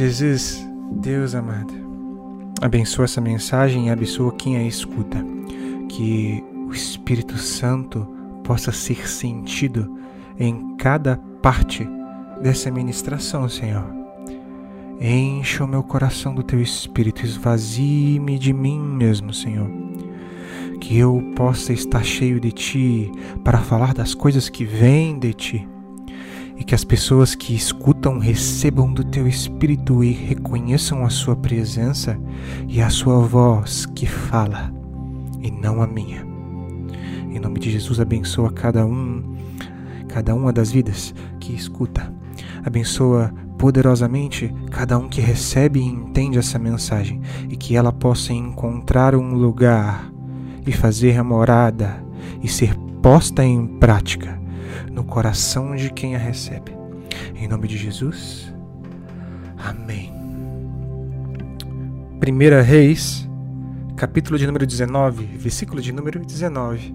Jesus, Deus amado, abençoa essa mensagem e abençoa quem a escuta. Que o Espírito Santo possa ser sentido em cada parte dessa ministração, Senhor. Encha o meu coração do teu espírito, esvazie-me de mim mesmo, Senhor. Que eu possa estar cheio de ti para falar das coisas que vêm de ti. E que as pessoas que escutam recebam do teu espírito e reconheçam a sua presença e a sua voz que fala, e não a minha. Em nome de Jesus, abençoa cada um, cada uma das vidas que escuta Abençoa poderosamente cada um que recebe e entende essa mensagem e que ela possa encontrar um lugar e fazer a morada e ser posta em prática no coração de quem a recebe. Em nome de Jesus. Amém. 1 Reis, capítulo de número 19, versículo de número 19.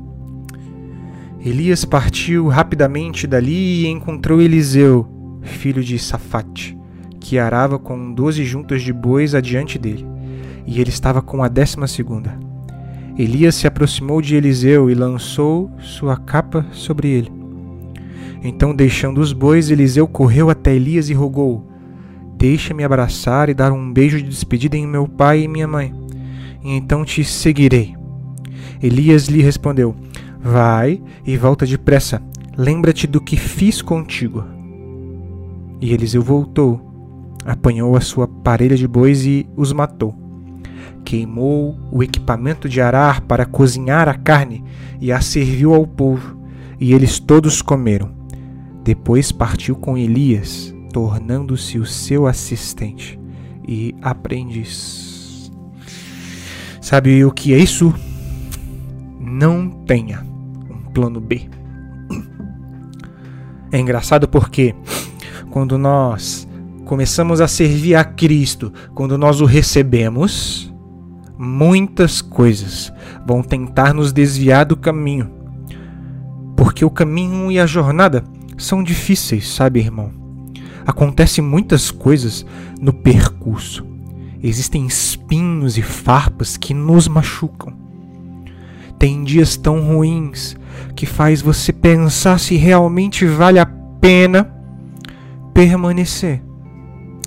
Elias partiu rapidamente dali e encontrou Eliseu filho de Safate, que arava com doze juntas de bois adiante dele, e ele estava com a décima segunda. Elias se aproximou de Eliseu e lançou sua capa sobre ele. Então, deixando os bois, Eliseu correu até Elias e rogou: Deixa-me abraçar e dar um beijo de despedida em meu pai e minha mãe, e então te seguirei. Elias lhe respondeu: Vai e volta depressa. Lembra-te do que fiz contigo. E Eliseu voltou, apanhou a sua parelha de bois e os matou. Queimou o equipamento de arar para cozinhar a carne e a serviu ao povo, e eles todos comeram. Depois partiu com Elias, tornando-se o seu assistente e aprendiz. Sabe o que é isso? Não tenha um plano B. É engraçado porque quando nós começamos a servir a Cristo, quando nós o recebemos, muitas coisas vão tentar nos desviar do caminho. Porque o caminho e a jornada são difíceis, sabe, irmão? Acontecem muitas coisas no percurso. Existem espinhos e farpas que nos machucam. Tem dias tão ruins que faz você pensar se realmente vale a pena permanecer.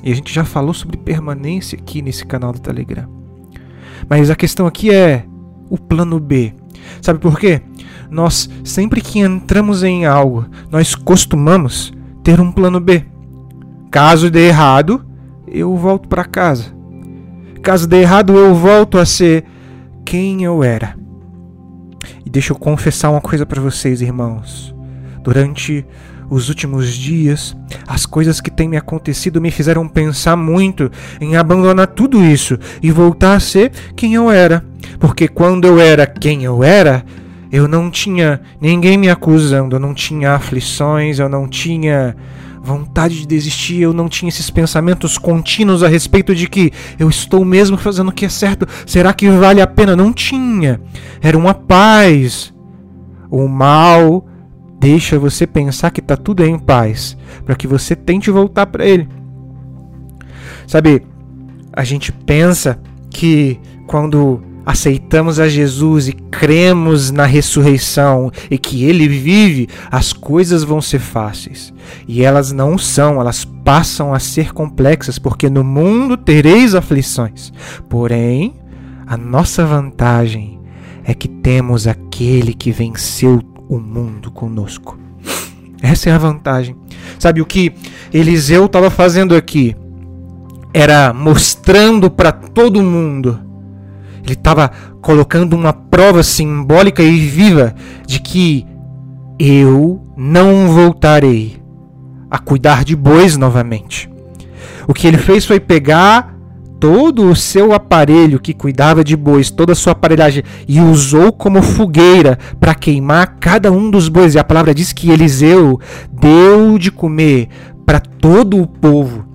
E a gente já falou sobre permanência aqui nesse canal do Telegram. Mas a questão aqui é o plano B. Sabe por quê? Nós, sempre que entramos em algo, nós costumamos ter um plano B. Caso dê errado, eu volto para casa. Caso dê errado, eu volto a ser quem eu era. E deixa eu confessar uma coisa para vocês, irmãos. Durante os últimos dias, as coisas que têm me acontecido me fizeram pensar muito em abandonar tudo isso e voltar a ser quem eu era. Porque quando eu era quem eu era, eu não tinha ninguém me acusando, eu não tinha aflições, eu não tinha vontade de desistir, eu não tinha esses pensamentos contínuos a respeito de que eu estou mesmo fazendo o que é certo, será que vale a pena? Não tinha. Era uma paz. O mal deixa você pensar que está tudo em paz, para que você tente voltar para Ele. Sabe, a gente pensa que quando aceitamos a Jesus e cremos na ressurreição e que Ele vive, as coisas vão ser fáceis. E elas não são, elas passam a ser complexas, porque no mundo tereis aflições. Porém, a nossa vantagem é que temos aquele que venceu o mundo conosco. Essa é a vantagem. Sabe o que Eliseu estava fazendo aqui? Era mostrando para todo mundo. Ele estava colocando uma prova simbólica e viva de que eu não voltarei a cuidar de bois novamente. O que ele fez foi pegar todo o seu aparelho que cuidava de bois, toda a sua aparelhagem, e usou como fogueira para queimar cada um dos bois. E a palavra diz que Eliseu deu de comer para todo o povo.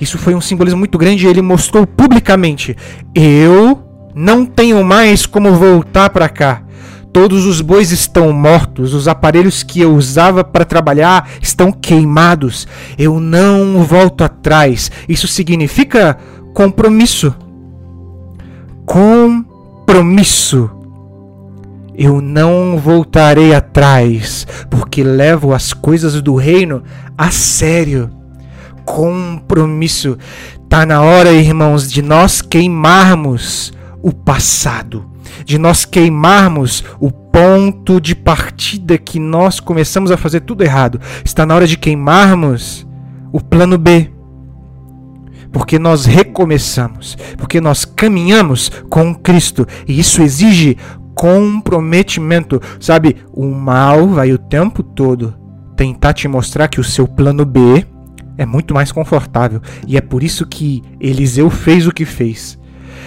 Isso foi um simbolismo muito grande ele mostrou publicamente: Eu não tenho mais como voltar para cá. Todos os bois estão mortos, os aparelhos que eu usava para trabalhar estão queimados. Eu não volto atrás. Isso significa compromisso. Compromisso. Eu não voltarei atrás, porque levo as coisas do reino a sério. Compromisso. Tá na hora, irmãos, de nós queimarmos o passado de nós queimarmos o ponto de partida que nós começamos a fazer tudo errado. Está na hora de queimarmos o plano B. Porque nós recomeçamos, porque nós caminhamos com Cristo e isso exige comprometimento. Sabe, o mal vai o tempo todo tentar te mostrar que o seu plano B é muito mais confortável e é por isso que Eliseu fez o que fez.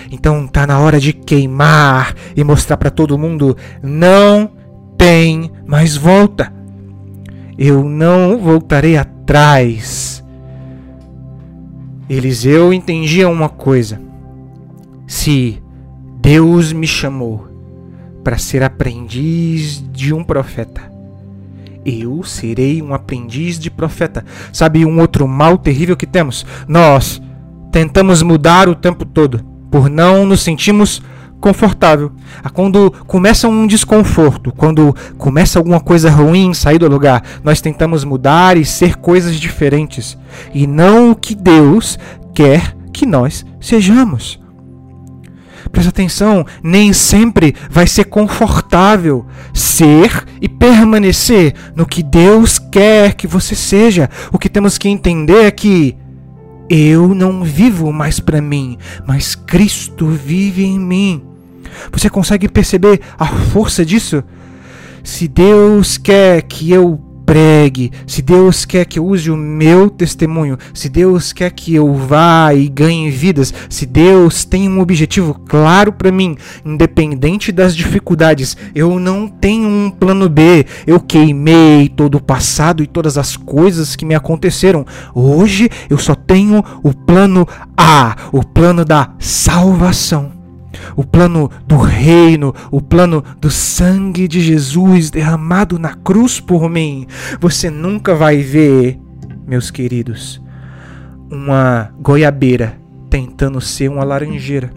Então tá na hora de queimar e mostrar para todo mundo: não tem mais volta. Eu não voltarei atrás. Eliseu entendia uma coisa: se Deus me chamou para ser aprendiz de um profeta, eu serei um aprendiz de profeta. Sabe um outro mal terrível que temos? Nós tentamos mudar o tempo todo por não nos sentirmos confortável. Ah, quando começa um desconforto, quando começa alguma coisa ruim sair do lugar, nós tentamos mudar e ser coisas diferentes e não o que Deus quer que nós sejamos. Presta atenção, nem sempre vai ser confortável ser e permanecer no que Deus quer que você seja. O que temos que entender é que eu não vivo mais para mim, mas Cristo vive em mim. Você consegue perceber a força disso? Se Deus quer que eu pregue, se Deus quer que eu use o meu testemunho, se Deus quer que eu vá e ganhe vidas, se Deus tem um objetivo claro para mim, independente das dificuldades, eu não tenho um plano B. Eu queimei todo o passado e todas as coisas que me aconteceram. Hoje eu só tenho o plano A, o plano da salvação o plano do reino, o plano do sangue de Jesus derramado na cruz por mim. Você nunca vai ver, meus queridos, uma goiabeira tentando ser uma laranjeira.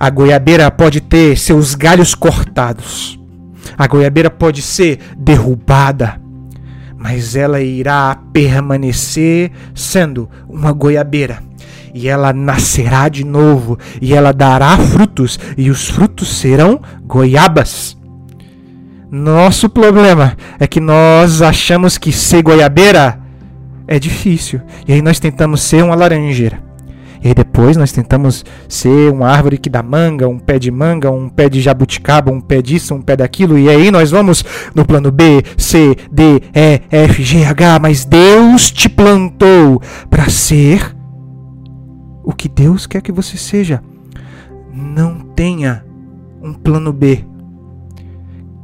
A goiabeira pode ter seus galhos cortados. A goiabeira pode ser derrubada, mas ela irá permanecer sendo uma goiabeira e ela nascerá de novo, e ela dará frutos, e os frutos serão goiabas. Nosso problema é que nós achamos que ser goiabeira é difícil, e aí nós tentamos ser uma laranjeira. E aí depois nós tentamos ser uma árvore que dá manga, um pé de manga, um pé de jabuticaba, um pé disso, um pé daquilo. E aí nós vamos no plano B, C, D, E, F, G, H. Mas Deus te plantou para ser o que Deus quer que você seja. Não tenha um plano B.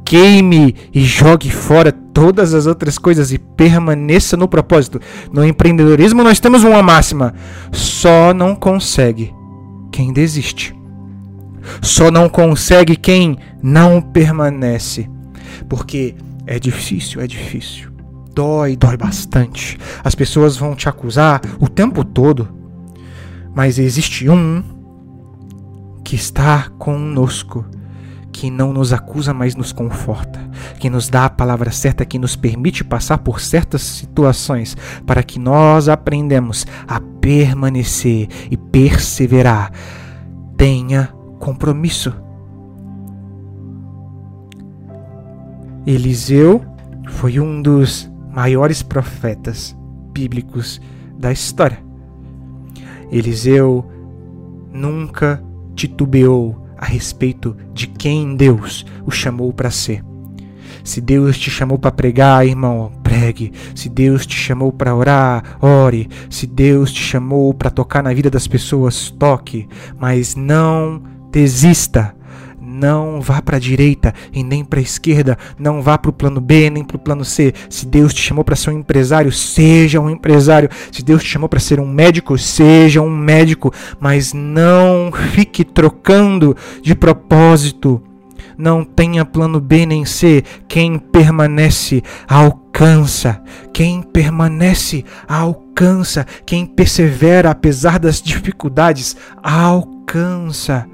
Queime e jogue fora todas as outras coisas e permaneça no propósito. No empreendedorismo nós temos uma máxima: só não consegue quem desiste. Só não consegue quem não permanece. Porque é difícil, é difícil. Dói, dói bastante. As pessoas vão te acusar o tempo todo mas existe um que está conosco, que não nos acusa, mas nos conforta, que nos dá a palavra certa, que nos permite passar por certas situações, para que nós aprendamos a permanecer e perseverar. Tenha compromisso. Eliseu foi um dos maiores profetas bíblicos da história. Eliseu nunca titubeou a respeito de quem Deus o chamou para ser. Se Deus te chamou para pregar, irmão, pregue. Se Deus te chamou para orar, ore. Se Deus te chamou para tocar na vida das pessoas, toque. Mas não desista não vá para a direita e nem para a esquerda, não vá para o plano B nem para o plano C. Se Deus te chamou para ser um empresário, seja um empresário. Se Deus te chamou para ser um médico, seja um médico, mas não fique trocando de propósito. não tenha plano B nem C. Quem permanece alcança. Quem permanece alcança. Quem persevera apesar das dificuldades alcança.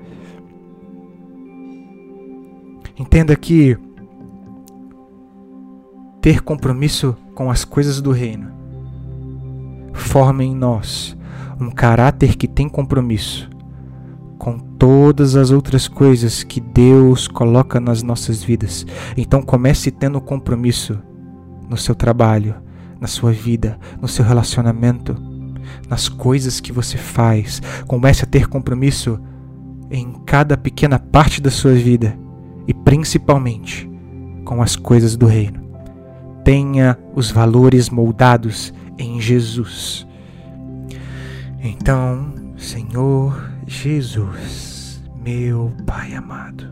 Entenda que ter compromisso com as coisas do reino forma em nós um caráter que tem compromisso com todas as outras coisas que Deus coloca nas nossas vidas. Então comece tendo compromisso no seu trabalho, na sua vida, no seu relacionamento, nas coisas que você faz. Comece a ter compromisso em cada pequena parte da sua vida e principalmente com as coisas do reino. Tenha os valores moldados em Jesus. Então, Senhor Jesus, meu Pai amado,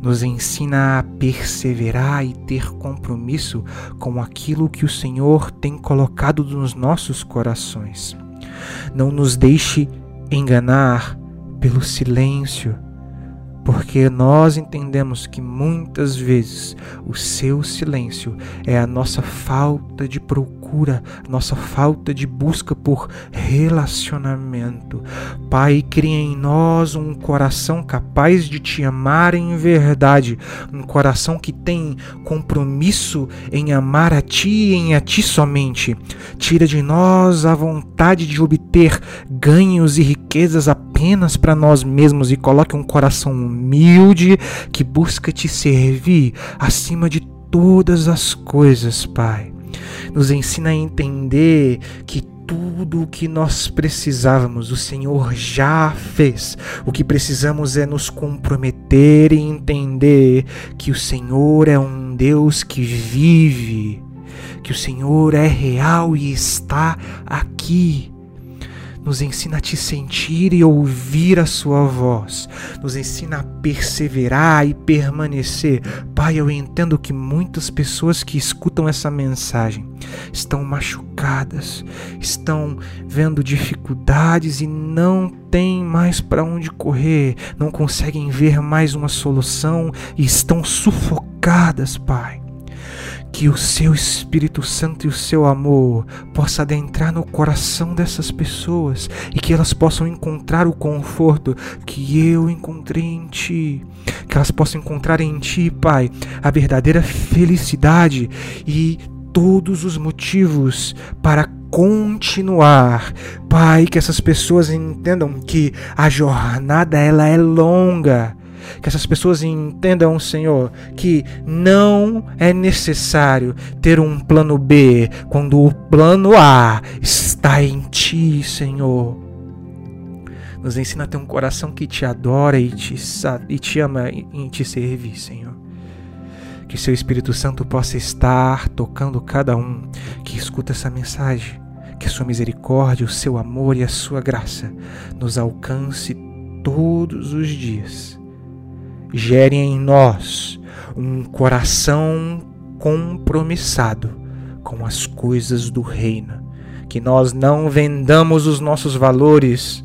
nos ensina a perseverar e ter compromisso com aquilo que o Senhor tem colocado nos nossos corações. Não nos deixe enganar pelo silêncio porque nós entendemos que muitas vezes o seu silêncio é a nossa falta de procura, nossa falta de busca por relacionamento. Pai, cria em nós um coração capaz de te amar em verdade, um coração que tem compromisso em amar a ti e em a ti somente. Tira de nós a vontade de obter ganhos e riquezas apenas para nós mesmos e coloque um coração humilde que busca te servir acima de todas as coisas, Pai. Nos ensina a entender que tudo o que nós precisávamos, o Senhor já fez. O que precisamos é nos comprometer e entender que o Senhor é um Deus que vive, que o Senhor é real e está aqui nos ensina a te sentir e ouvir a sua voz, nos ensina a perseverar e permanecer. Pai, eu entendo que muitas pessoas que escutam essa mensagem estão machucadas, estão vendo dificuldades e não têm mais para onde correr, não conseguem ver mais uma solução e estão sufocadas, Pai que o seu Espírito Santo e o seu amor possa adentrar no coração dessas pessoas e que elas possam encontrar o conforto que eu encontrei em ti, que elas possam encontrar em ti, Pai, a verdadeira felicidade e todos os motivos para continuar. Pai, que essas pessoas entendam que a jornada ela é longa que essas pessoas entendam, Senhor, que não é necessário ter um plano B quando o plano A está em Ti, Senhor. Nos ensina a ter um coração que te adora e te, e te ama em te servir, Senhor. Que seu Espírito Santo possa estar tocando cada um que escuta essa mensagem. Que a sua misericórdia, o seu amor e a sua graça nos alcance todos os dias gere em nós um coração compromissado com as coisas do reino. Que nós não vendamos os nossos valores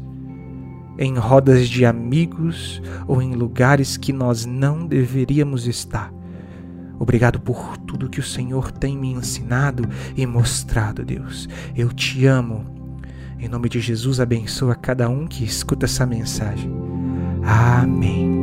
em rodas de amigos ou em lugares que nós não deveríamos estar. Obrigado por tudo que o Senhor tem me ensinado e mostrado, Deus. Eu te amo. Em nome de Jesus, abençoa cada um que escuta essa mensagem. Amém.